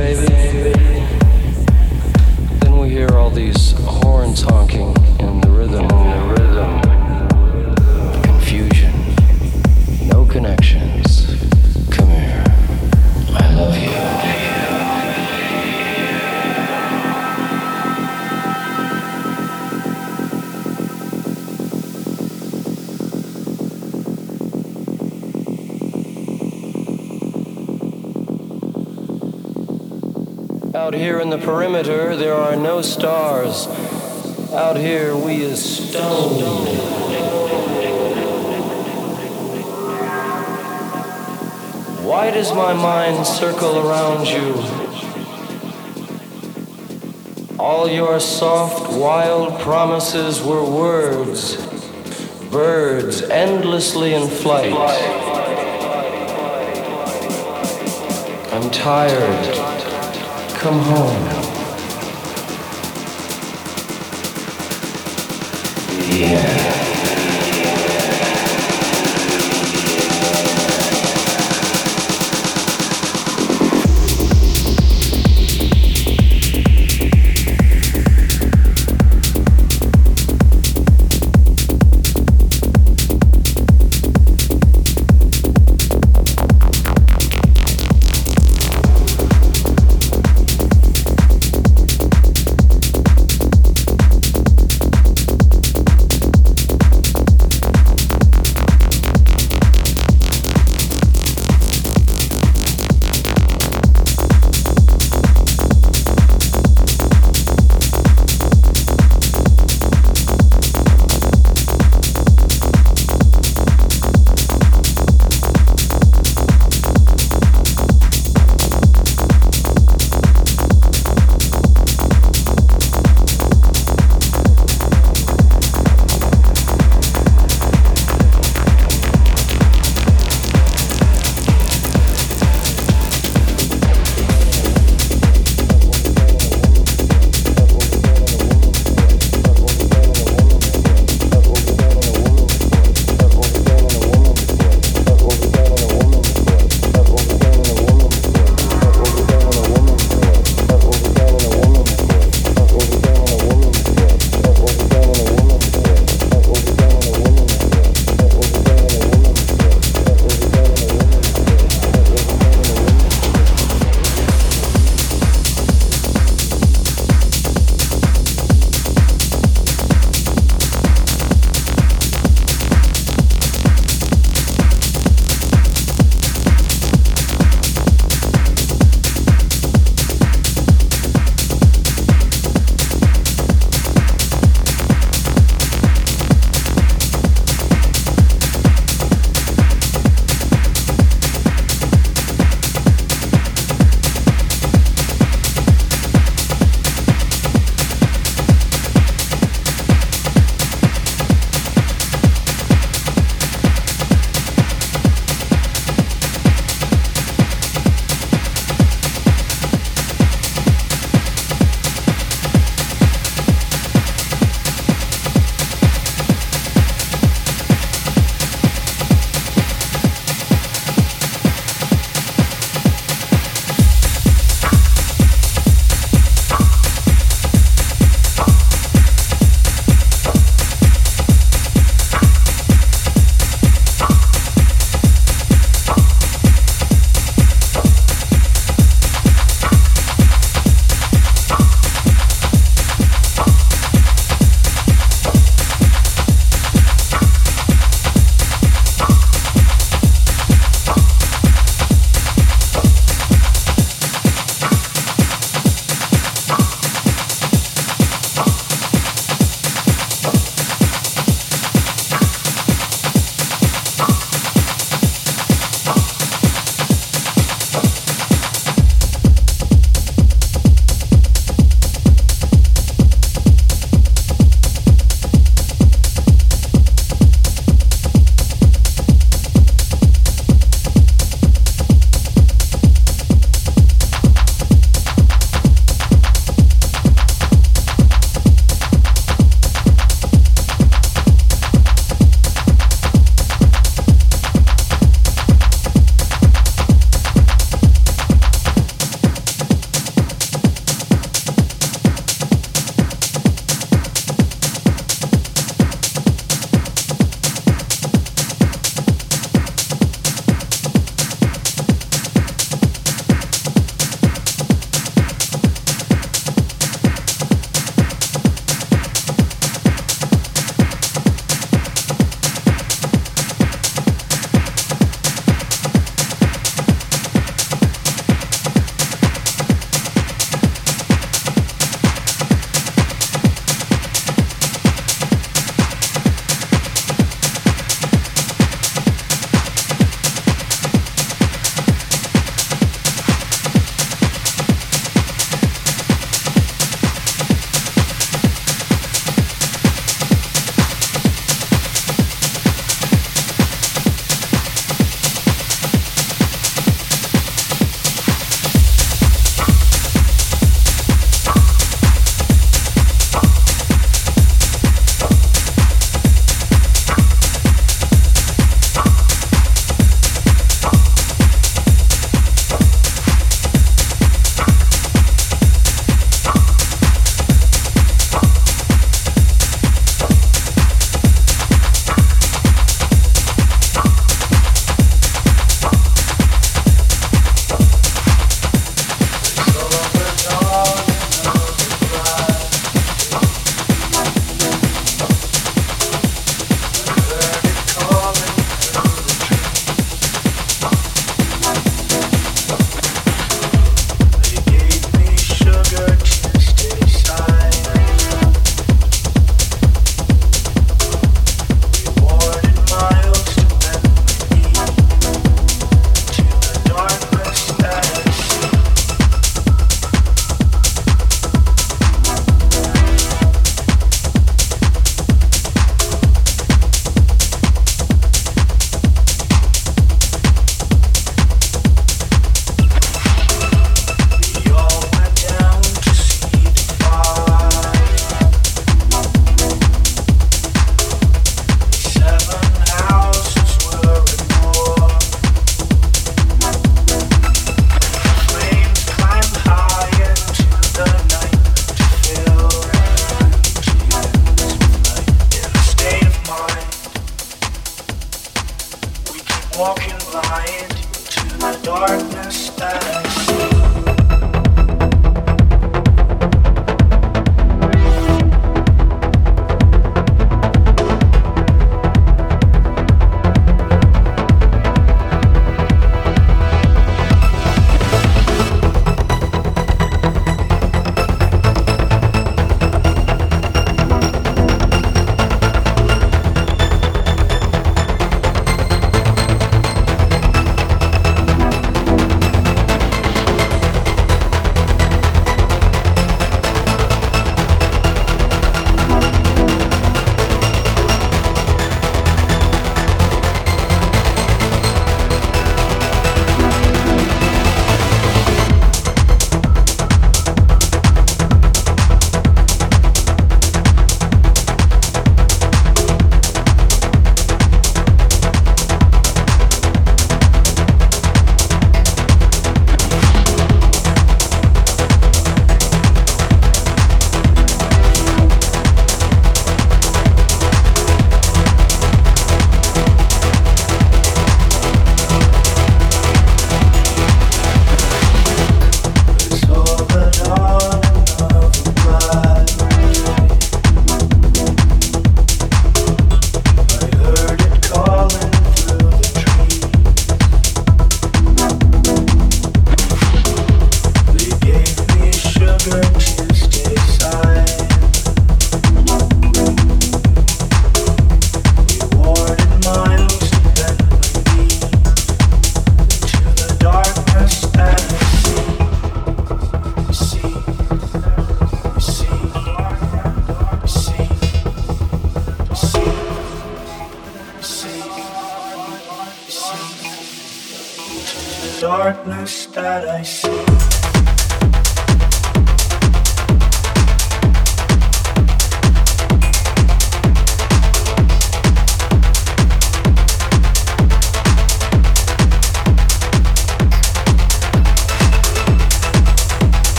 Out perimeter, there are no stars. Out here, we is stone. Why does my mind circle around you? All your soft, wild promises were words, birds endlessly in flight. I'm tired come home.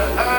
Hallelujah.